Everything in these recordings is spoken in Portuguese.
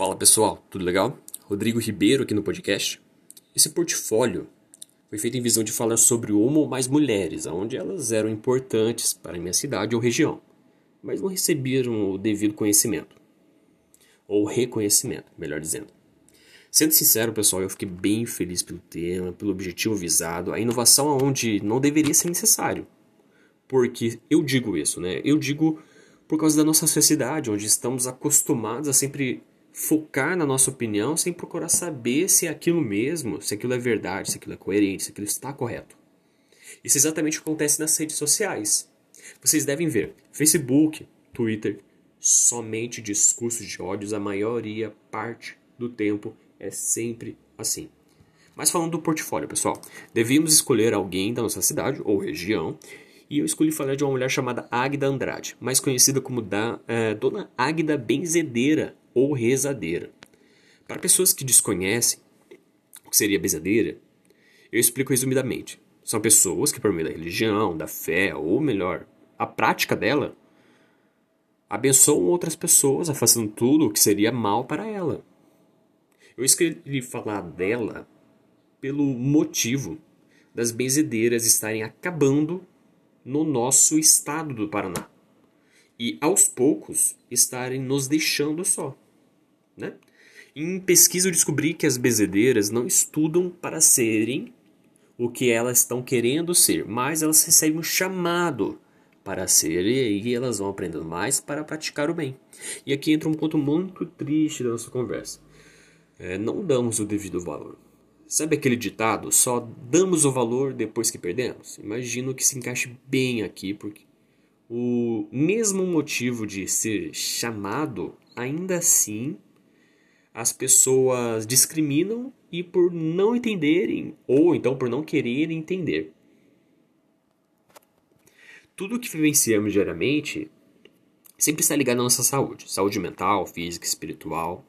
Fala pessoal, tudo legal? Rodrigo Ribeiro aqui no podcast. Esse portfólio foi feito em visão de falar sobre uma ou mais mulheres, onde elas eram importantes para minha cidade ou região, mas não receberam o devido conhecimento. Ou reconhecimento, melhor dizendo. Sendo sincero, pessoal, eu fiquei bem feliz pelo tema, pelo objetivo visado, a inovação onde não deveria ser necessário. Porque eu digo isso, né? Eu digo por causa da nossa sociedade, onde estamos acostumados a sempre focar na nossa opinião sem procurar saber se é aquilo mesmo, se aquilo é verdade, se aquilo é coerente, se aquilo está correto. Isso exatamente acontece nas redes sociais. Vocês devem ver Facebook, Twitter, somente discursos de ódios, a maioria, parte do tempo é sempre assim. Mas falando do portfólio, pessoal, devíamos escolher alguém da nossa cidade ou região e eu escolhi falar de uma mulher chamada Águida Andrade, mais conhecida como da, é, Dona Águida Benzedeira ou Rezadeira. Para pessoas que desconhecem o que seria benzedeira, eu explico resumidamente. São pessoas que, por meio da religião, da fé, ou melhor, a prática dela, abençoam outras pessoas, afastando tudo o que seria mal para ela. Eu escolhi falar dela pelo motivo das benzedeiras estarem acabando no nosso estado do Paraná. E aos poucos estarem nos deixando só. Né? Em pesquisa eu descobri que as bezedeiras não estudam para serem o que elas estão querendo ser, mas elas recebem um chamado para ser e aí elas vão aprendendo mais para praticar o bem. E aqui entra um ponto muito triste da nossa conversa. É, não damos o devido valor. Sabe aquele ditado? Só damos o valor depois que perdemos? Imagino que se encaixe bem aqui, porque o mesmo motivo de ser chamado, ainda assim, as pessoas discriminam e por não entenderem, ou então por não quererem entender. Tudo que vivenciamos diariamente sempre está ligado à nossa saúde, saúde mental, física, espiritual,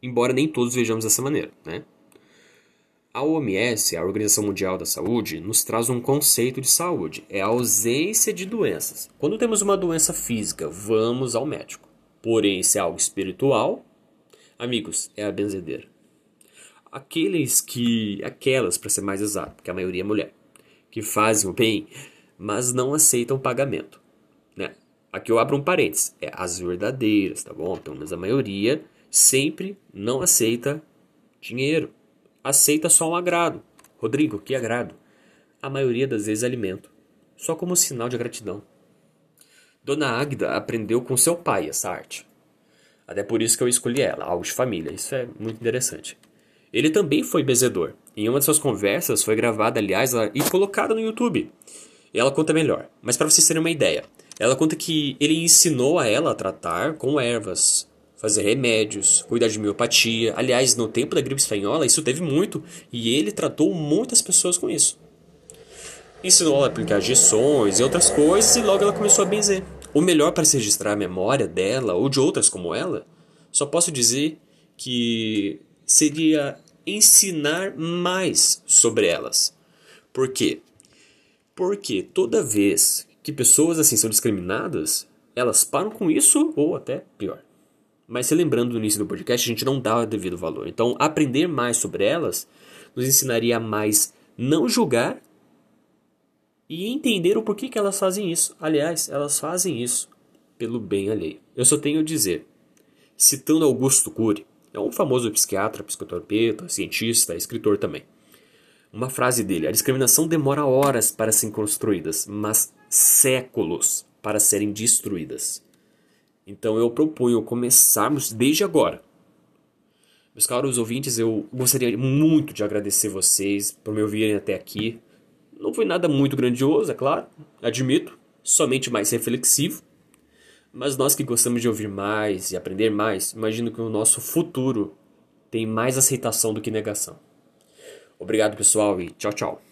embora nem todos vejamos dessa maneira, né? A OMS, a Organização Mundial da Saúde, nos traz um conceito de saúde: é a ausência de doenças. Quando temos uma doença física, vamos ao médico. Porém, se é algo espiritual, amigos, é a benzedeira. Aqueles que, aquelas, para ser mais exato, porque a maioria é mulher, que fazem o bem, mas não aceitam pagamento. Né? Aqui eu abro um parênteses: é as verdadeiras, tá bom? Pelo menos a maioria sempre não aceita dinheiro aceita só um agrado. Rodrigo, que agrado? A maioria das vezes alimento, só como sinal de gratidão. Dona Águida aprendeu com seu pai essa arte. Até por isso que eu escolhi ela, algo de família. Isso é muito interessante. Ele também foi bezedor. Em uma de suas conversas foi gravada, aliás, e colocada no YouTube. Ela conta melhor. Mas para vocês terem uma ideia, ela conta que ele ensinou a ela a tratar com ervas, fazer remédios, cuidar de miopatia. Aliás, no tempo da gripe espanhola, isso teve muito e ele tratou muitas pessoas com isso. Ensinou ela a aplicar gestões e outras coisas e logo ela começou a benzer. O melhor para se registrar a memória dela ou de outras como ela, só posso dizer que seria ensinar mais sobre elas. Por quê? Porque toda vez que pessoas assim são discriminadas, elas param com isso ou até pior. Mas se lembrando do início do podcast, a gente não dá o devido valor. Então, aprender mais sobre elas nos ensinaria a mais não julgar e entender o porquê que elas fazem isso. Aliás, elas fazem isso pelo bem alheio. Eu só tenho a dizer, citando Augusto Cury, é um famoso psiquiatra, psicoterapeuta, cientista, escritor também. Uma frase dele: A discriminação demora horas para serem construídas, mas séculos para serem destruídas. Então eu proponho começarmos desde agora. Meus caros ouvintes, eu gostaria muito de agradecer vocês por me ouvirem até aqui. Não foi nada muito grandioso, é claro, admito, somente mais reflexivo. Mas nós que gostamos de ouvir mais e aprender mais, imagino que o nosso futuro tem mais aceitação do que negação. Obrigado, pessoal, e tchau, tchau.